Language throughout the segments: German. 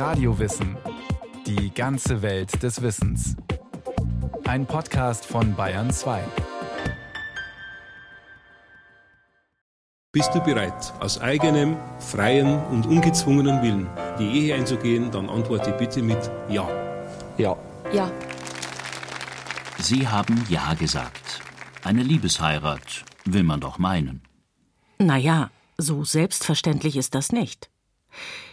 Radiowissen. Die ganze Welt des Wissens. Ein Podcast von Bayern 2. Bist du bereit, aus eigenem, freien und ungezwungenen Willen die Ehe einzugehen, dann antworte bitte mit Ja. Ja. Ja. Sie haben Ja gesagt. Eine Liebesheirat, will man doch meinen. Naja, so selbstverständlich ist das nicht.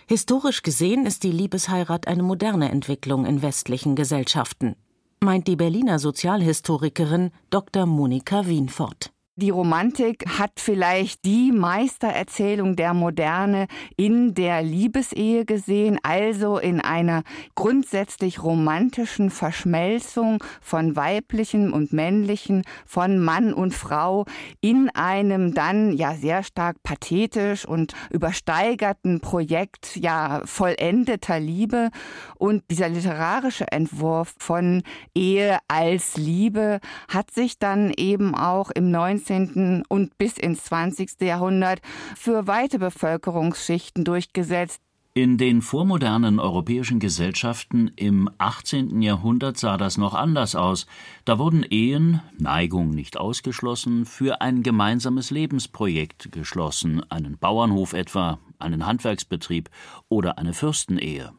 Historisch gesehen ist die Liebesheirat eine moderne Entwicklung in westlichen Gesellschaften, meint die Berliner Sozialhistorikerin Dr. Monika Wienfort. Die Romantik hat vielleicht die Meistererzählung der Moderne in der Liebesehe gesehen, also in einer grundsätzlich romantischen Verschmelzung von weiblichen und männlichen, von Mann und Frau in einem dann ja sehr stark pathetisch und übersteigerten Projekt ja vollendeter Liebe. Und dieser literarische Entwurf von Ehe als Liebe hat sich dann eben auch im 19 19. und bis ins 20. Jahrhundert für weite Bevölkerungsschichten durchgesetzt. In den vormodernen europäischen Gesellschaften im 18. Jahrhundert sah das noch anders aus. Da wurden Ehen, Neigung nicht ausgeschlossen, für ein gemeinsames Lebensprojekt geschlossen, einen Bauernhof etwa, einen Handwerksbetrieb oder eine Fürstenehe.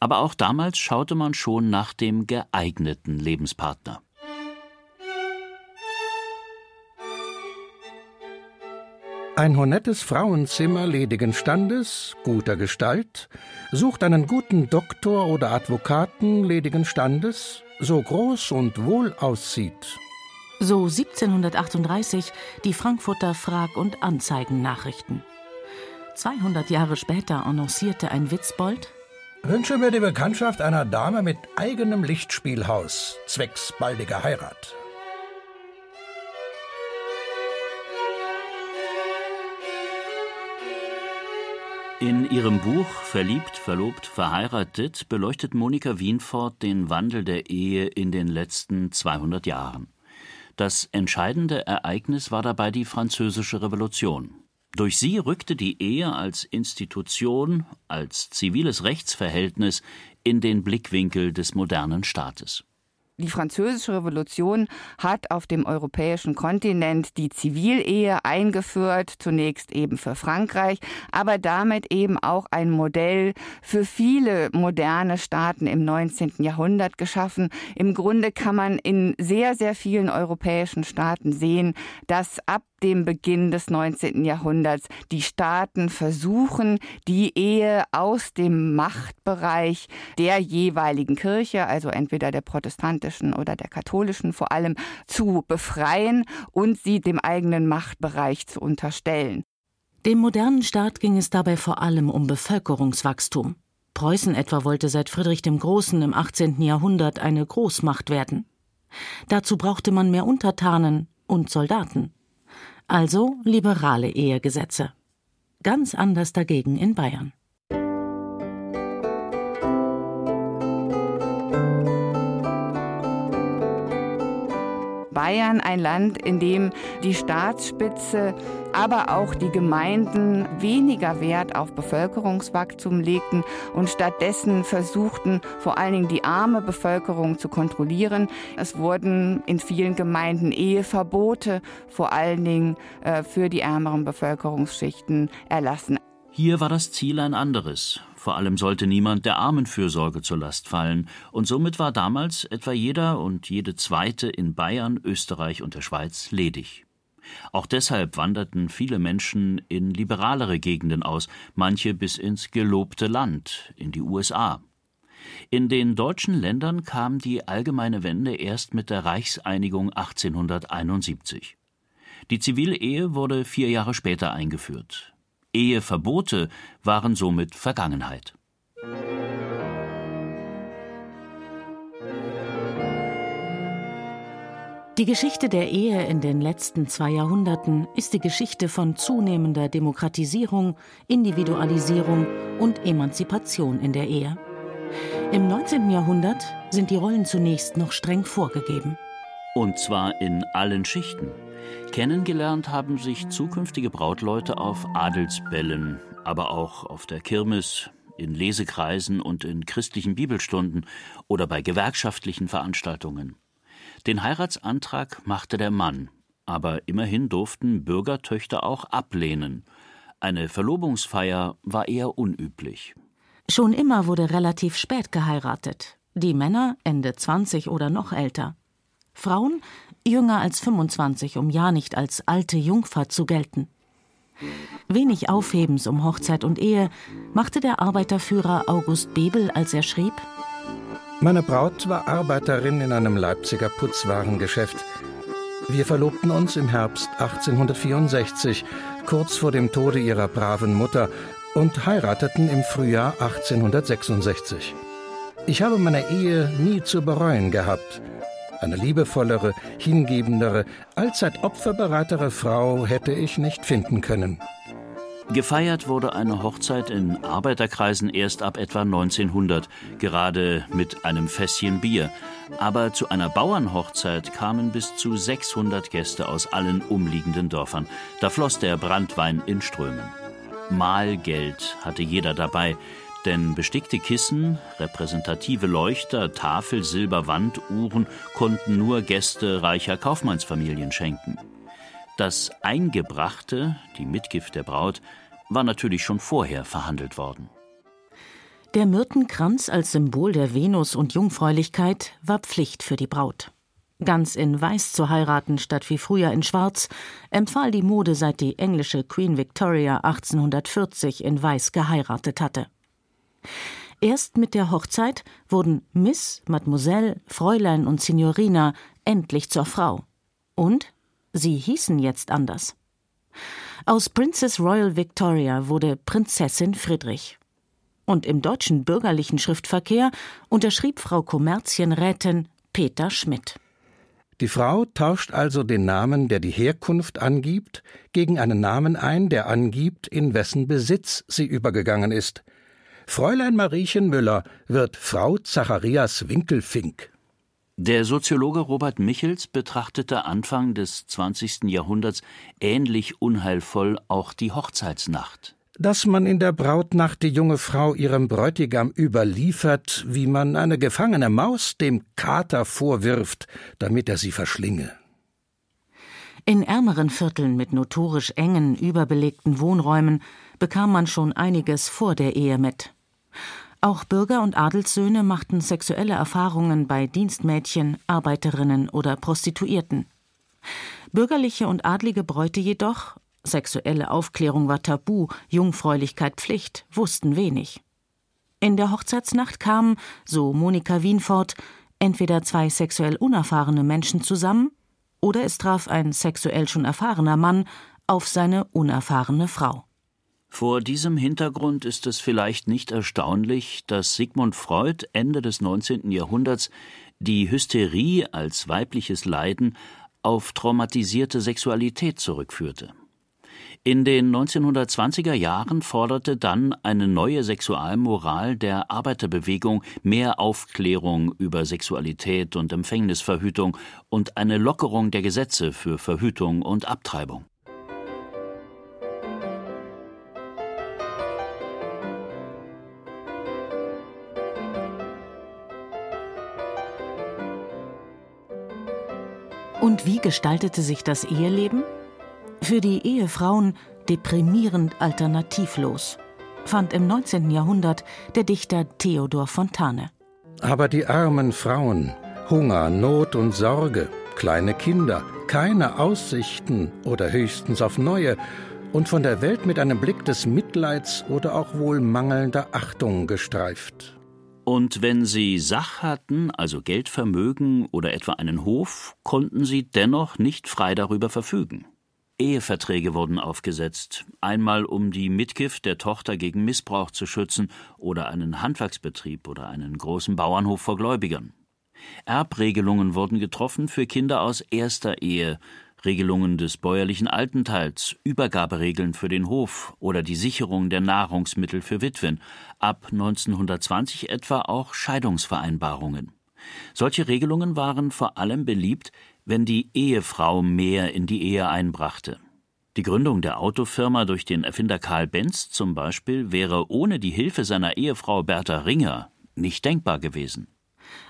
Aber auch damals schaute man schon nach dem geeigneten Lebenspartner. Ein honettes Frauenzimmer ledigen Standes, guter Gestalt, sucht einen guten Doktor oder Advokaten ledigen Standes, so groß und wohl aussieht. So 1738 die Frankfurter Frag- und Anzeigennachrichten. 200 Jahre später annoncierte ein Witzbold: Wünsche mir die Bekanntschaft einer Dame mit eigenem Lichtspielhaus, zwecks baldiger Heirat. In ihrem Buch Verliebt, verlobt, verheiratet beleuchtet Monika Wienfort den Wandel der Ehe in den letzten 200 Jahren. Das entscheidende Ereignis war dabei die Französische Revolution. Durch sie rückte die Ehe als Institution, als ziviles Rechtsverhältnis in den Blickwinkel des modernen Staates. Die französische Revolution hat auf dem europäischen Kontinent die Zivilehe eingeführt, zunächst eben für Frankreich, aber damit eben auch ein Modell für viele moderne Staaten im 19. Jahrhundert geschaffen. Im Grunde kann man in sehr, sehr vielen europäischen Staaten sehen, dass ab dem Beginn des 19. Jahrhunderts die Staaten versuchen, die Ehe aus dem Machtbereich der jeweiligen Kirche, also entweder der protestantischen oder der katholischen vor allem, zu befreien und sie dem eigenen Machtbereich zu unterstellen. Dem modernen Staat ging es dabei vor allem um Bevölkerungswachstum. Preußen etwa wollte seit Friedrich dem Großen im 18. Jahrhundert eine Großmacht werden. Dazu brauchte man mehr Untertanen und Soldaten also liberale Ehegesetze. Ganz anders dagegen in Bayern. Bayern ein Land, in dem die Staatsspitze, aber auch die Gemeinden weniger Wert auf Bevölkerungswachstum legten und stattdessen versuchten, vor allen Dingen die arme Bevölkerung zu kontrollieren. Es wurden in vielen Gemeinden Eheverbote vor allen Dingen äh, für die ärmeren Bevölkerungsschichten erlassen. Hier war das Ziel ein anderes. Vor allem sollte niemand der Armenfürsorge zur Last fallen, und somit war damals etwa jeder und jede zweite in Bayern, Österreich und der Schweiz ledig. Auch deshalb wanderten viele Menschen in liberalere Gegenden aus, manche bis ins gelobte Land, in die USA. In den deutschen Ländern kam die allgemeine Wende erst mit der Reichseinigung 1871. Die Zivilehe wurde vier Jahre später eingeführt. Eheverbote waren somit Vergangenheit. Die Geschichte der Ehe in den letzten zwei Jahrhunderten ist die Geschichte von zunehmender Demokratisierung, Individualisierung und Emanzipation in der Ehe. Im 19. Jahrhundert sind die Rollen zunächst noch streng vorgegeben. Und zwar in allen Schichten. Kennengelernt haben sich zukünftige Brautleute auf Adelsbällen, aber auch auf der Kirmes, in Lesekreisen und in christlichen Bibelstunden oder bei gewerkschaftlichen Veranstaltungen. Den Heiratsantrag machte der Mann, aber immerhin durften Bürgertöchter auch ablehnen. Eine Verlobungsfeier war eher unüblich. Schon immer wurde relativ spät geheiratet. Die Männer Ende 20 oder noch älter. Frauen jünger als 25, um ja nicht als alte Jungfer zu gelten. Wenig Aufhebens um Hochzeit und Ehe machte der Arbeiterführer August Bebel, als er schrieb: Meine Braut war Arbeiterin in einem Leipziger Putzwarengeschäft. Wir verlobten uns im Herbst 1864, kurz vor dem Tode ihrer braven Mutter, und heirateten im Frühjahr 1866. Ich habe meine Ehe nie zu bereuen gehabt. Eine liebevollere, hingebendere, allzeit opferbereitere Frau hätte ich nicht finden können. Gefeiert wurde eine Hochzeit in Arbeiterkreisen erst ab etwa 1900, gerade mit einem Fässchen Bier. Aber zu einer Bauernhochzeit kamen bis zu 600 Gäste aus allen umliegenden Dörfern. Da floss der Brandwein in Strömen. Mahlgeld hatte jeder dabei, denn bestickte Kissen, repräsentative Leuchter, Tafel, Silber, Wanduhren konnten nur Gäste reicher Kaufmannsfamilien schenken. Das Eingebrachte, die Mitgift der Braut, war natürlich schon vorher verhandelt worden. Der Myrtenkranz als Symbol der Venus und Jungfräulichkeit war Pflicht für die Braut. Ganz in Weiß zu heiraten statt wie früher in Schwarz empfahl die Mode, seit die englische Queen Victoria 1840 in Weiß geheiratet hatte. Erst mit der Hochzeit wurden Miss, Mademoiselle, Fräulein und Signorina endlich zur Frau. Und sie hießen jetzt anders. Aus Princess Royal Victoria wurde Prinzessin Friedrich. Und im deutschen bürgerlichen Schriftverkehr unterschrieb Frau Kommerzienrätin Peter Schmidt. Die Frau tauscht also den Namen, der die Herkunft angibt, gegen einen Namen ein, der angibt, in wessen Besitz sie übergegangen ist. Fräulein Mariechen Müller wird Frau Zacharias Winkelfink. Der Soziologe Robert Michels betrachtete Anfang des 20. Jahrhunderts ähnlich unheilvoll auch die Hochzeitsnacht. Dass man in der Brautnacht die junge Frau ihrem Bräutigam überliefert, wie man eine gefangene Maus dem Kater vorwirft, damit er sie verschlinge. In ärmeren Vierteln mit notorisch engen, überbelegten Wohnräumen bekam man schon einiges vor der Ehe mit. Auch Bürger und Adelssöhne machten sexuelle Erfahrungen bei Dienstmädchen, Arbeiterinnen oder Prostituierten. Bürgerliche und adlige Bräute jedoch, sexuelle Aufklärung war tabu, Jungfräulichkeit Pflicht, wussten wenig. In der Hochzeitsnacht kamen, so Monika Wienfort, entweder zwei sexuell unerfahrene Menschen zusammen oder es traf ein sexuell schon erfahrener Mann auf seine unerfahrene Frau. Vor diesem Hintergrund ist es vielleicht nicht erstaunlich, dass Sigmund Freud Ende des 19. Jahrhunderts die Hysterie als weibliches Leiden auf traumatisierte Sexualität zurückführte. In den 1920er Jahren forderte dann eine neue Sexualmoral der Arbeiterbewegung mehr Aufklärung über Sexualität und Empfängnisverhütung und eine Lockerung der Gesetze für Verhütung und Abtreibung. Und wie gestaltete sich das Eheleben? Für die Ehefrauen deprimierend alternativlos, fand im 19. Jahrhundert der Dichter Theodor Fontane. Aber die armen Frauen, Hunger, Not und Sorge, kleine Kinder, keine Aussichten oder höchstens auf neue, und von der Welt mit einem Blick des Mitleids oder auch wohl mangelnder Achtung gestreift. Und wenn sie Sach hatten, also Geldvermögen oder etwa einen Hof, konnten sie dennoch nicht frei darüber verfügen. Eheverträge wurden aufgesetzt, einmal um die Mitgift der Tochter gegen Missbrauch zu schützen oder einen Handwerksbetrieb oder einen großen Bauernhof vor Gläubigern. Erbregelungen wurden getroffen für Kinder aus erster Ehe, Regelungen des bäuerlichen Altenteils, Übergaberegeln für den Hof oder die Sicherung der Nahrungsmittel für Witwen, ab 1920 etwa auch Scheidungsvereinbarungen. Solche Regelungen waren vor allem beliebt, wenn die Ehefrau mehr in die Ehe einbrachte. Die Gründung der Autofirma durch den Erfinder Karl Benz zum Beispiel wäre ohne die Hilfe seiner Ehefrau Bertha Ringer nicht denkbar gewesen.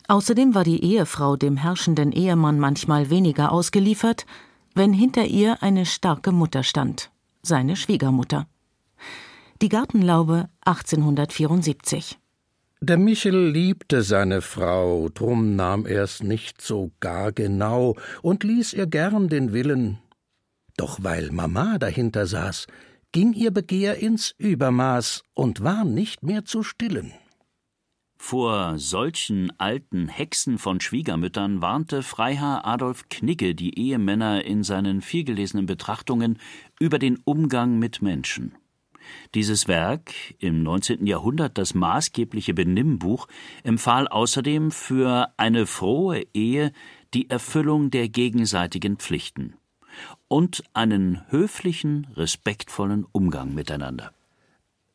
Außerdem war die Ehefrau dem herrschenden Ehemann manchmal weniger ausgeliefert, wenn hinter ihr eine starke Mutter stand, seine Schwiegermutter. Die Gartenlaube 1874. Der Michel liebte seine Frau, drum nahm er's nicht so gar genau und ließ ihr gern den Willen. Doch weil Mama dahinter saß, ging ihr Begehr ins Übermaß und war nicht mehr zu stillen. Vor solchen alten Hexen von Schwiegermüttern warnte Freiherr Adolf Knigge die Ehemänner in seinen vielgelesenen Betrachtungen über den Umgang mit Menschen. Dieses Werk, im 19. Jahrhundert das maßgebliche Benimmbuch, empfahl außerdem für eine frohe Ehe die Erfüllung der gegenseitigen Pflichten und einen höflichen, respektvollen Umgang miteinander.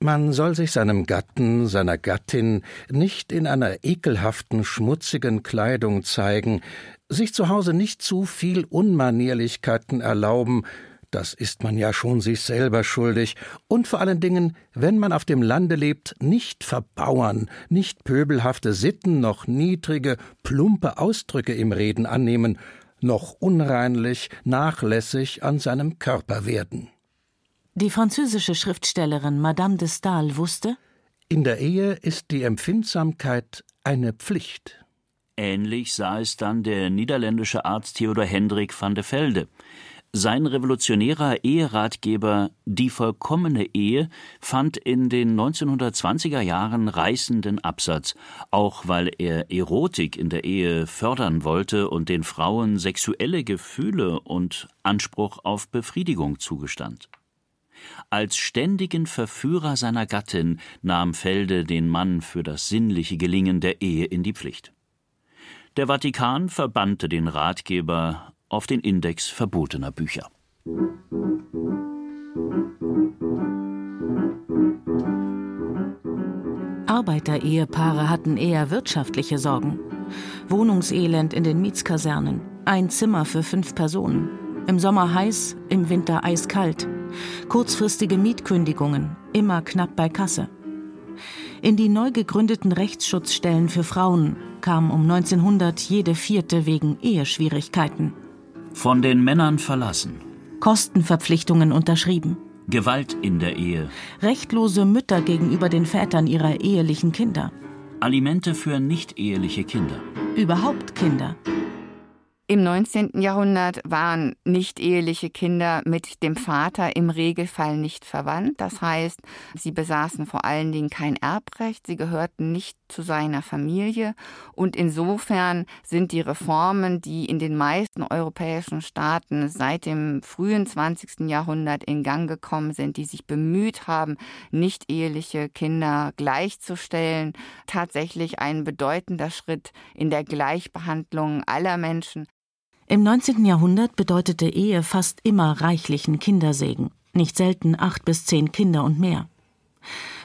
Man soll sich seinem Gatten, seiner Gattin nicht in einer ekelhaften, schmutzigen Kleidung zeigen, sich zu Hause nicht zu viel Unmanierlichkeiten erlauben, das ist man ja schon sich selber schuldig, und vor allen Dingen, wenn man auf dem Lande lebt, nicht verbauern, nicht pöbelhafte Sitten noch niedrige, plumpe Ausdrücke im Reden annehmen, noch unreinlich, nachlässig an seinem Körper werden. Die französische Schriftstellerin Madame de Stael wusste, in der Ehe ist die Empfindsamkeit eine Pflicht. Ähnlich sah es dann der niederländische Arzt Theodor Hendrik van de Velde. Sein revolutionärer Eheratgeber Die vollkommene Ehe fand in den 1920er Jahren reißenden Absatz, auch weil er Erotik in der Ehe fördern wollte und den Frauen sexuelle Gefühle und Anspruch auf Befriedigung zugestand. Als ständigen Verführer seiner Gattin nahm Felde den Mann für das sinnliche Gelingen der Ehe in die Pflicht. Der Vatikan verbannte den Ratgeber auf den Index verbotener Bücher. Arbeiterehepaare hatten eher wirtschaftliche Sorgen. Wohnungselend in den Mietskasernen, ein Zimmer für fünf Personen. Im Sommer heiß, im Winter eiskalt. Kurzfristige Mietkündigungen, immer knapp bei Kasse. In die neu gegründeten Rechtsschutzstellen für Frauen kam um 1900 jede vierte wegen Eheschwierigkeiten. Von den Männern verlassen. Kostenverpflichtungen unterschrieben. Gewalt in der Ehe. Rechtlose Mütter gegenüber den Vätern ihrer ehelichen Kinder. Alimente für nicht-eheliche Kinder. Überhaupt Kinder. Im 19. Jahrhundert waren nicht-eheliche Kinder mit dem Vater im Regelfall nicht verwandt. Das heißt, sie besaßen vor allen Dingen kein Erbrecht, sie gehörten nicht zu seiner Familie. Und insofern sind die Reformen, die in den meisten europäischen Staaten seit dem frühen 20. Jahrhundert in Gang gekommen sind, die sich bemüht haben, nicht-eheliche Kinder gleichzustellen, tatsächlich ein bedeutender Schritt in der Gleichbehandlung aller Menschen. Im 19. Jahrhundert bedeutete Ehe fast immer reichlichen Kindersegen, nicht selten acht bis zehn Kinder und mehr.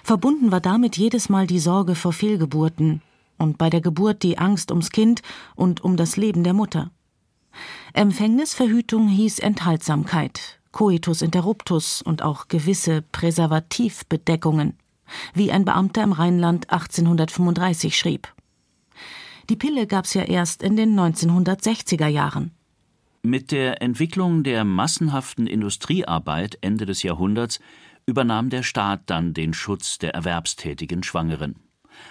Verbunden war damit jedes Mal die Sorge vor Fehlgeburten und bei der Geburt die Angst ums Kind und um das Leben der Mutter. Empfängnisverhütung hieß Enthaltsamkeit, Coitus interruptus und auch gewisse Präservativbedeckungen, wie ein Beamter im Rheinland 1835 schrieb. Die Pille gab's ja erst in den 1960er Jahren. Mit der Entwicklung der massenhaften Industriearbeit Ende des Jahrhunderts übernahm der Staat dann den Schutz der erwerbstätigen Schwangeren.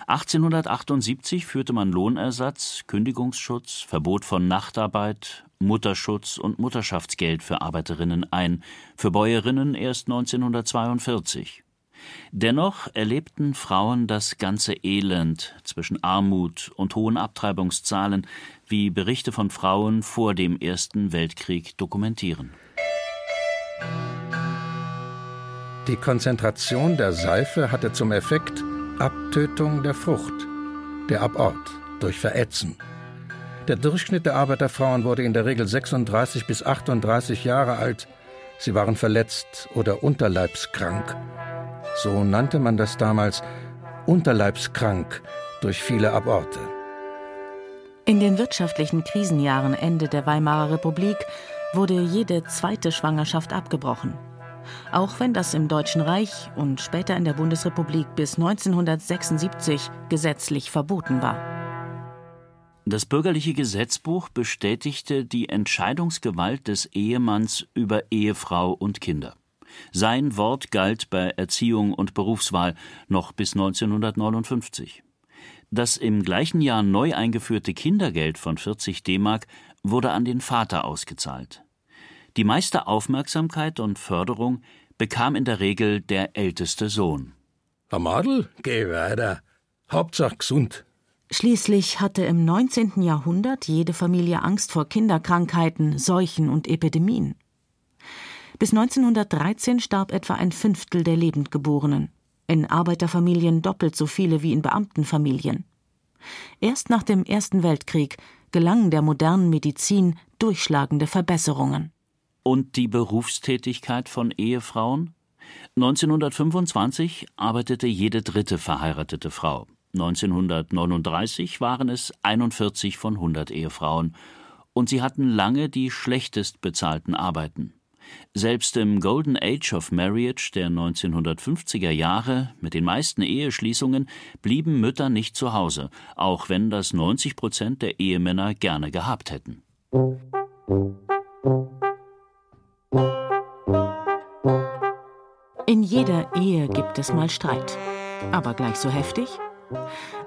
1878 führte man Lohnersatz, Kündigungsschutz, Verbot von Nachtarbeit, Mutterschutz und Mutterschaftsgeld für Arbeiterinnen ein, für Bäuerinnen erst 1942. Dennoch erlebten Frauen das ganze Elend zwischen Armut und hohen Abtreibungszahlen, wie Berichte von Frauen vor dem Ersten Weltkrieg dokumentieren. Die Konzentration der Seife hatte zum Effekt Abtötung der Frucht, der Abort durch Verätzen. Der Durchschnitt der Arbeiterfrauen wurde in der Regel 36 bis 38 Jahre alt. Sie waren verletzt oder unterleibskrank so nannte man das damals, unterleibskrank durch viele Aborte. In den wirtschaftlichen Krisenjahren Ende der Weimarer Republik wurde jede zweite Schwangerschaft abgebrochen. Auch wenn das im Deutschen Reich und später in der Bundesrepublik bis 1976 gesetzlich verboten war. Das bürgerliche Gesetzbuch bestätigte die Entscheidungsgewalt des Ehemanns über Ehefrau und Kinder. Sein Wort galt bei Erziehung und Berufswahl noch bis 1959. Das im gleichen Jahr neu eingeführte Kindergeld von 40 D-Mark wurde an den Vater ausgezahlt. Die meiste Aufmerksamkeit und Förderung bekam in der Regel der älteste Sohn. Herr Madel, geh weiter. Hauptsache gesund. Schließlich hatte im 19. Jahrhundert jede Familie Angst vor Kinderkrankheiten, Seuchen und Epidemien. Bis 1913 starb etwa ein Fünftel der Lebendgeborenen, in Arbeiterfamilien doppelt so viele wie in Beamtenfamilien. Erst nach dem Ersten Weltkrieg gelangen der modernen Medizin durchschlagende Verbesserungen. Und die Berufstätigkeit von Ehefrauen? 1925 arbeitete jede dritte verheiratete Frau. 1939 waren es 41 von 100 Ehefrauen. Und sie hatten lange die schlechtest bezahlten Arbeiten. Selbst im Golden Age of Marriage der 1950er Jahre mit den meisten Eheschließungen blieben Mütter nicht zu Hause, auch wenn das 90 Prozent der Ehemänner gerne gehabt hätten. In jeder Ehe gibt es mal Streit. Aber gleich so heftig?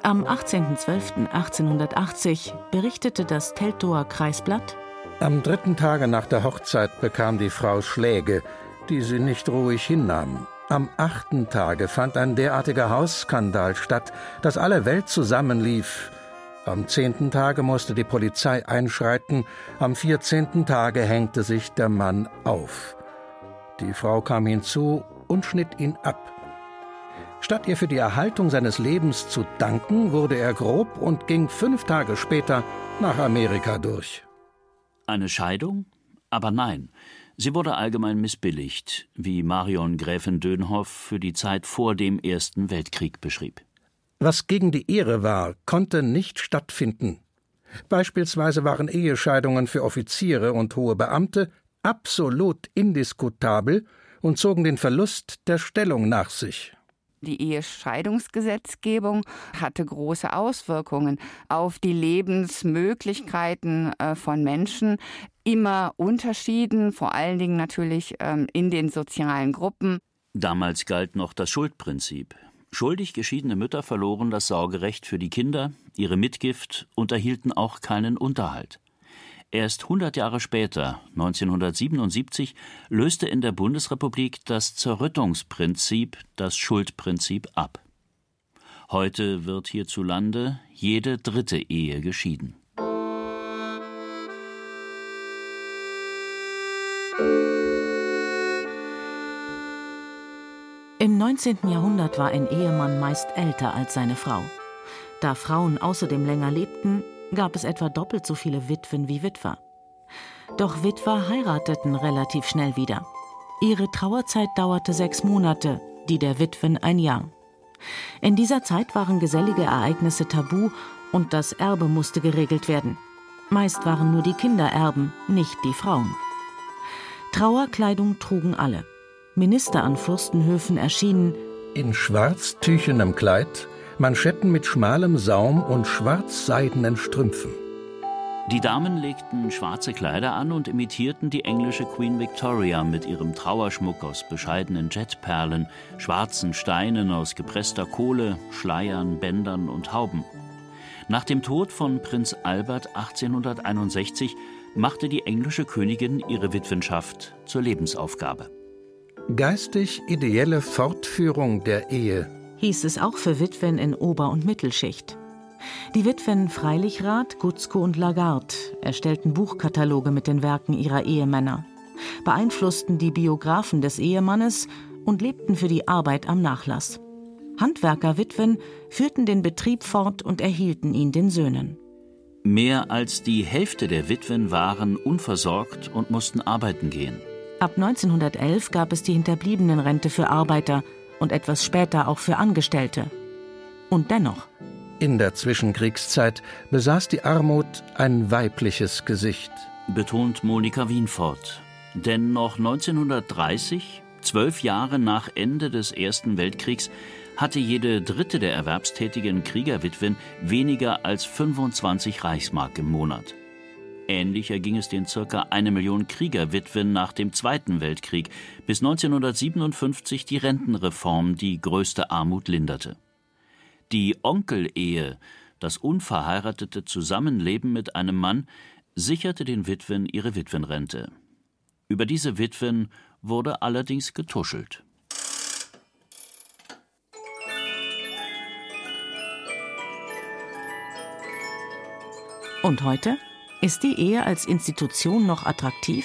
Am 18.12.1880 berichtete das Teltower Kreisblatt, am dritten Tage nach der Hochzeit bekam die Frau Schläge, die sie nicht ruhig hinnahm. Am achten Tage fand ein derartiger Hausskandal statt, dass alle Welt zusammenlief. Am zehnten Tage musste die Polizei einschreiten, am vierzehnten Tage hängte sich der Mann auf. Die Frau kam hinzu und schnitt ihn ab. Statt ihr für die Erhaltung seines Lebens zu danken, wurde er grob und ging fünf Tage später nach Amerika durch. Eine Scheidung? Aber nein, sie wurde allgemein missbilligt, wie Marion Gräfin Dönhoff für die Zeit vor dem Ersten Weltkrieg beschrieb. Was gegen die Ehre war, konnte nicht stattfinden. Beispielsweise waren Ehescheidungen für Offiziere und hohe Beamte absolut indiskutabel und zogen den Verlust der Stellung nach sich. Die Ehescheidungsgesetzgebung hatte große Auswirkungen auf die Lebensmöglichkeiten äh, von Menschen, immer unterschieden, vor allen Dingen natürlich ähm, in den sozialen Gruppen. Damals galt noch das Schuldprinzip. Schuldig geschiedene Mütter verloren das Sorgerecht für die Kinder, ihre Mitgift und erhielten auch keinen Unterhalt. Erst 100 Jahre später, 1977, löste in der Bundesrepublik das Zerrüttungsprinzip das Schuldprinzip ab. Heute wird hierzulande jede dritte Ehe geschieden. Im 19. Jahrhundert war ein Ehemann meist älter als seine Frau. Da Frauen außerdem länger lebten, gab es etwa doppelt so viele Witwen wie Witwer. Doch Witwer heirateten relativ schnell wieder. Ihre Trauerzeit dauerte sechs Monate, die der Witwen ein Jahr. In dieser Zeit waren gesellige Ereignisse tabu und das Erbe musste geregelt werden. Meist waren nur die Kinder Erben, nicht die Frauen. Trauerkleidung trugen alle. Minister an Fürstenhöfen erschienen in schwarztüchenem Kleid, Manschetten mit schmalem Saum und schwarzseidenen Strümpfen. Die Damen legten schwarze Kleider an und imitierten die englische Queen Victoria mit ihrem Trauerschmuck aus bescheidenen Jetperlen, schwarzen Steinen aus gepresster Kohle, Schleiern, Bändern und Hauben. Nach dem Tod von Prinz Albert 1861 machte die englische Königin ihre Witwenschaft zur Lebensaufgabe. Geistig ideelle Fortführung der Ehe hieß es auch für Witwen in Ober- und Mittelschicht. Die Witwen Freilichrath, Gutzko und Lagarde erstellten Buchkataloge mit den Werken ihrer Ehemänner, beeinflussten die Biografen des Ehemannes und lebten für die Arbeit am Nachlass. Handwerkerwitwen führten den Betrieb fort und erhielten ihn den Söhnen. Mehr als die Hälfte der Witwen waren unversorgt und mussten arbeiten gehen. Ab 1911 gab es die Hinterbliebenenrente für Arbeiter, und etwas später auch für Angestellte. Und dennoch. In der Zwischenkriegszeit besaß die Armut ein weibliches Gesicht. Betont Monika Wienfort. Denn noch 1930, Zwölf Jahre nach Ende des Ersten Weltkriegs hatte jede dritte der erwerbstätigen Kriegerwitwen weniger als 25 Reichsmark im Monat. Ähnlicher ging es den circa eine Million Kriegerwitwen nach dem Zweiten Weltkrieg, bis 1957 die Rentenreform die größte Armut linderte. Die Onkelehe, das unverheiratete Zusammenleben mit einem Mann, sicherte den Witwen ihre Witwenrente. Über diese Witwen wurde allerdings getuschelt. Und heute? Ist die Ehe als Institution noch attraktiv?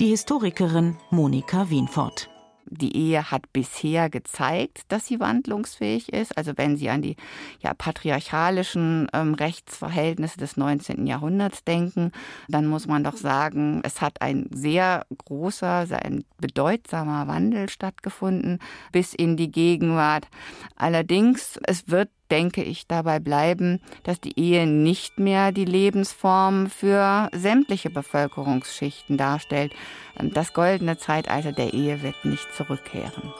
Die Historikerin Monika Wienfort. Die Ehe hat bisher gezeigt, dass sie wandlungsfähig ist. Also wenn Sie an die ja, patriarchalischen ähm, Rechtsverhältnisse des 19. Jahrhunderts denken, dann muss man doch sagen, es hat ein sehr großer, ein bedeutsamer Wandel stattgefunden bis in die Gegenwart. Allerdings, es wird denke ich, dabei bleiben, dass die Ehe nicht mehr die Lebensform für sämtliche Bevölkerungsschichten darstellt. Das goldene Zeitalter der Ehe wird nicht zurückkehren.